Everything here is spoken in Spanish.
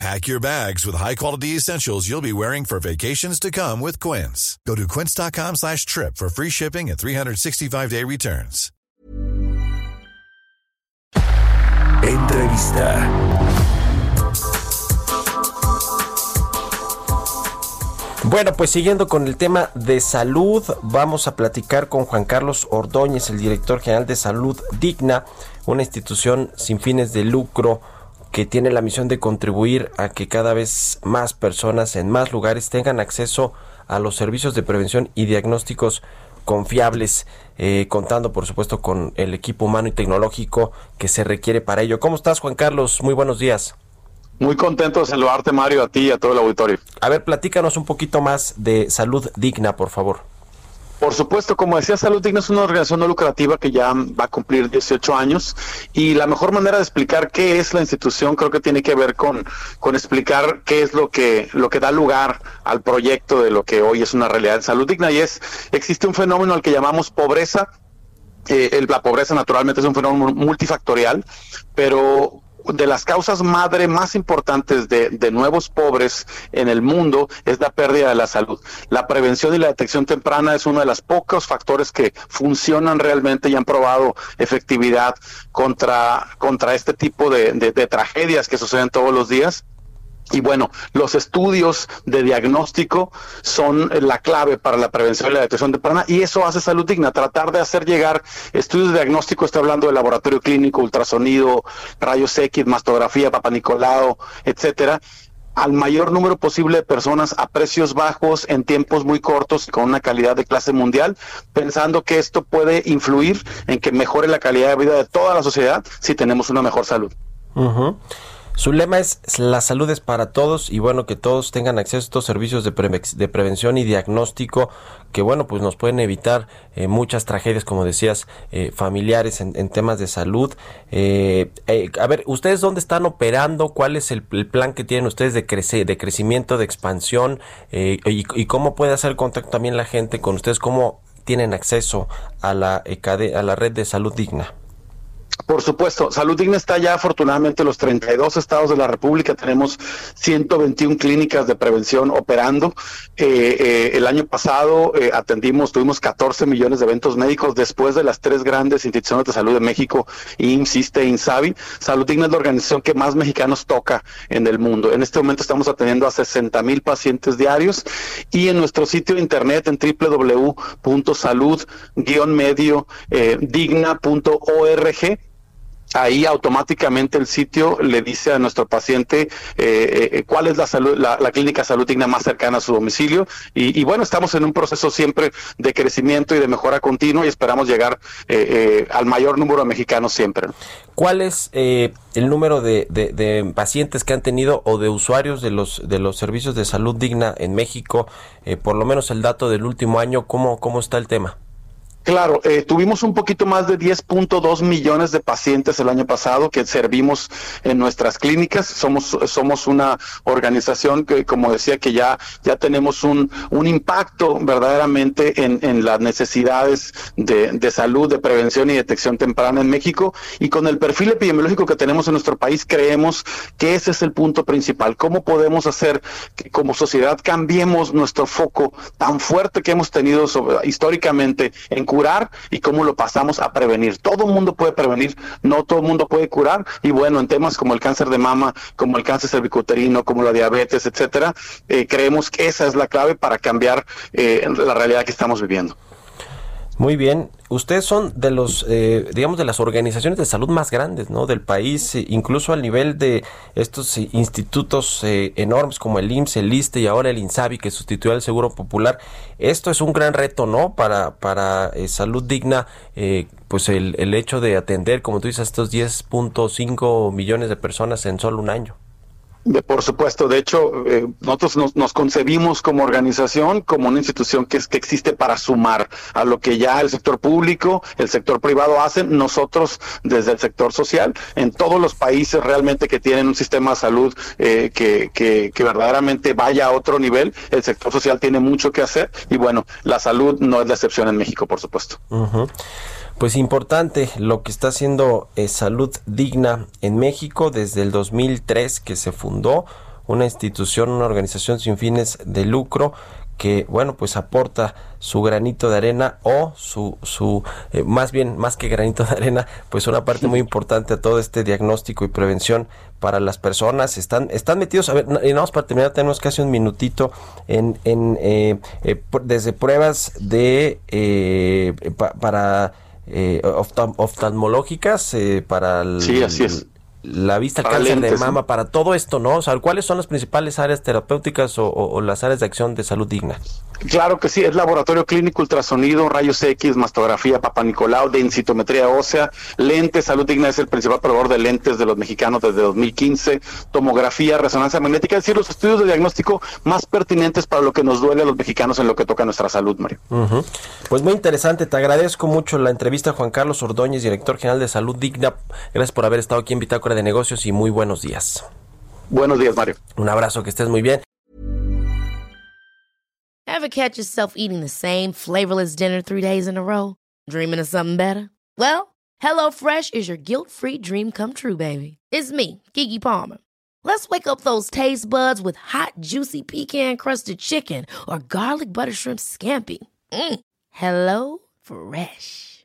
Pack your bags with high-quality essentials you'll be wearing for vacations to come with Quince. Go to quince.com slash trip for free shipping and 365-day returns. Entrevista. Bueno, pues siguiendo con el tema de salud, vamos a platicar con Juan Carlos Ordóñez, el director general de Salud Digna, una institución sin fines de lucro que tiene la misión de contribuir a que cada vez más personas en más lugares tengan acceso a los servicios de prevención y diagnósticos confiables, eh, contando por supuesto con el equipo humano y tecnológico que se requiere para ello. ¿Cómo estás, Juan Carlos? Muy buenos días. Muy contento de saludarte, Mario, a ti y a todo el auditorio. A ver, platícanos un poquito más de Salud Digna, por favor. Por supuesto, como decía, Salud Digna es una organización no lucrativa que ya va a cumplir 18 años y la mejor manera de explicar qué es la institución creo que tiene que ver con, con explicar qué es lo que, lo que da lugar al proyecto de lo que hoy es una realidad en Salud Digna y es, existe un fenómeno al que llamamos pobreza. Eh, la pobreza naturalmente es un fenómeno multifactorial, pero de las causas madre más importantes de, de, nuevos pobres en el mundo es la pérdida de la salud. La prevención y la detección temprana es uno de los pocos factores que funcionan realmente y han probado efectividad contra, contra este tipo de, de, de tragedias que suceden todos los días. Y bueno, los estudios de diagnóstico son la clave para la prevención y la detección temprana y eso hace salud digna, tratar de hacer llegar estudios de diagnóstico, estoy hablando de laboratorio clínico, ultrasonido, rayos X, mastografía, papanicolao, etcétera, al mayor número posible de personas a precios bajos, en tiempos muy cortos, con una calidad de clase mundial, pensando que esto puede influir en que mejore la calidad de vida de toda la sociedad si tenemos una mejor salud. Su lema es la salud es para todos y bueno que todos tengan acceso a estos servicios de, de prevención y diagnóstico que bueno pues nos pueden evitar eh, muchas tragedias como decías eh, familiares en, en, temas de salud. Eh, a ver, ustedes dónde están operando, cuál es el, plan que tienen ustedes de crece de crecimiento, de expansión y, y, cómo puede hacer contacto también la gente con ustedes, cómo tienen acceso a la, a la red de salud digna. Por supuesto, Salud Digna está ya afortunadamente en los 32 estados de la República, tenemos 121 clínicas de prevención operando. Eh, eh, el año pasado eh, atendimos, tuvimos 14 millones de eventos médicos después de las tres grandes instituciones de salud de México, IMSS, e INSABI. Salud Digna es la organización que más mexicanos toca en el mundo. En este momento estamos atendiendo a 60 mil pacientes diarios y en nuestro sitio de internet en www.salud-medio-digna.org ahí automáticamente el sitio le dice a nuestro paciente eh, eh, cuál es la salud, la, clínica salud digna más cercana a su domicilio y, bueno estamos en un proceso siempre de crecimiento y de mejora continua y esperamos llegar eh, al mayor número de mexicanos siempre. ¿Cuál es el número de, de, de, pacientes que han tenido o de usuarios de los de los servicios de salud digna en México? por lo menos el dato del último año, ¿cómo, cómo está el tema? Claro, eh, tuvimos un poquito más de 10.2 millones de pacientes el año pasado que servimos en nuestras clínicas. Somos somos una organización que, como decía, que ya ya tenemos un, un impacto verdaderamente en, en las necesidades de, de, salud, de prevención y detección temprana en México. Y con el perfil epidemiológico que tenemos en nuestro país, creemos que ese es el punto principal. ¿Cómo podemos hacer que como sociedad cambiemos nuestro foco tan fuerte que hemos tenido históricamente en curar y cómo lo pasamos a prevenir. Todo mundo puede prevenir, no todo mundo puede curar y bueno, en temas como el cáncer de mama, como el cáncer cervicuterino, como la diabetes, etcétera, eh, creemos que esa es la clave para cambiar eh, la realidad que estamos viviendo. Muy bien, ustedes son de los, eh, digamos, de las organizaciones de salud más grandes, ¿no? Del país, eh, incluso al nivel de estos eh, institutos eh, enormes como el IMSS, el ISTE y ahora el INSABI que sustituyó al Seguro Popular. Esto es un gran reto, ¿no? Para, para salud digna, pues el, el hecho de atender, como tú dices, estos 10.5 millones de personas en solo un año. Por supuesto, de hecho, eh, nosotros nos, concebimos como organización, como una institución que, es, que existe para sumar a lo que ya el sector público, el sector privado hacen, nosotros desde el sector social, en todos los países realmente que tienen un sistema de salud eh, que, que, que, verdaderamente vaya a otro nivel, el sector social tiene mucho que hacer y bueno, la salud no es la excepción en México, por supuesto. Pues importante lo que está haciendo eh, Salud Digna en México desde el 2003 que se fundó una institución, una organización sin fines de lucro que bueno pues aporta su granito de arena o su su eh, más bien más que granito de arena pues una parte muy importante a todo este diagnóstico y prevención para las personas. Están están metidos a ver y vamos para terminar tenemos casi un minutito en en eh, desde pruebas de para eh, oftalmológicas eh, para la vista, el cáncer de mama, para todo esto, ¿no? O sea, ¿cuáles son las principales áreas terapéuticas o las áreas de acción de salud digna? Claro que sí, es laboratorio clínico, ultrasonido, rayos X, mastografía, papanicolau, densitometría ósea, lentes, Salud Digna es el principal proveedor de lentes de los mexicanos desde 2015, tomografía, resonancia magnética, es decir, los estudios de diagnóstico más pertinentes para lo que nos duele a los mexicanos en lo que toca nuestra salud, Mario. Pues muy interesante, te agradezco mucho la entrevista Juan Carlos Ordóñez, director general de Salud Digna. Gracias por haber estado aquí en Bitácora de Negocios y muy buenos días. Buenos días, Mario. Un abrazo, que estés muy bien. Ever catch yourself eating the same flavorless dinner three days in a row? Dreaming of something better? Well, HelloFresh is your guilt-free dream come true, baby. It's me, Kiki Palmer. Let's wake up those taste buds with hot, juicy pecan-crusted chicken or garlic butter shrimp scampi. Mm. Hello Fresh.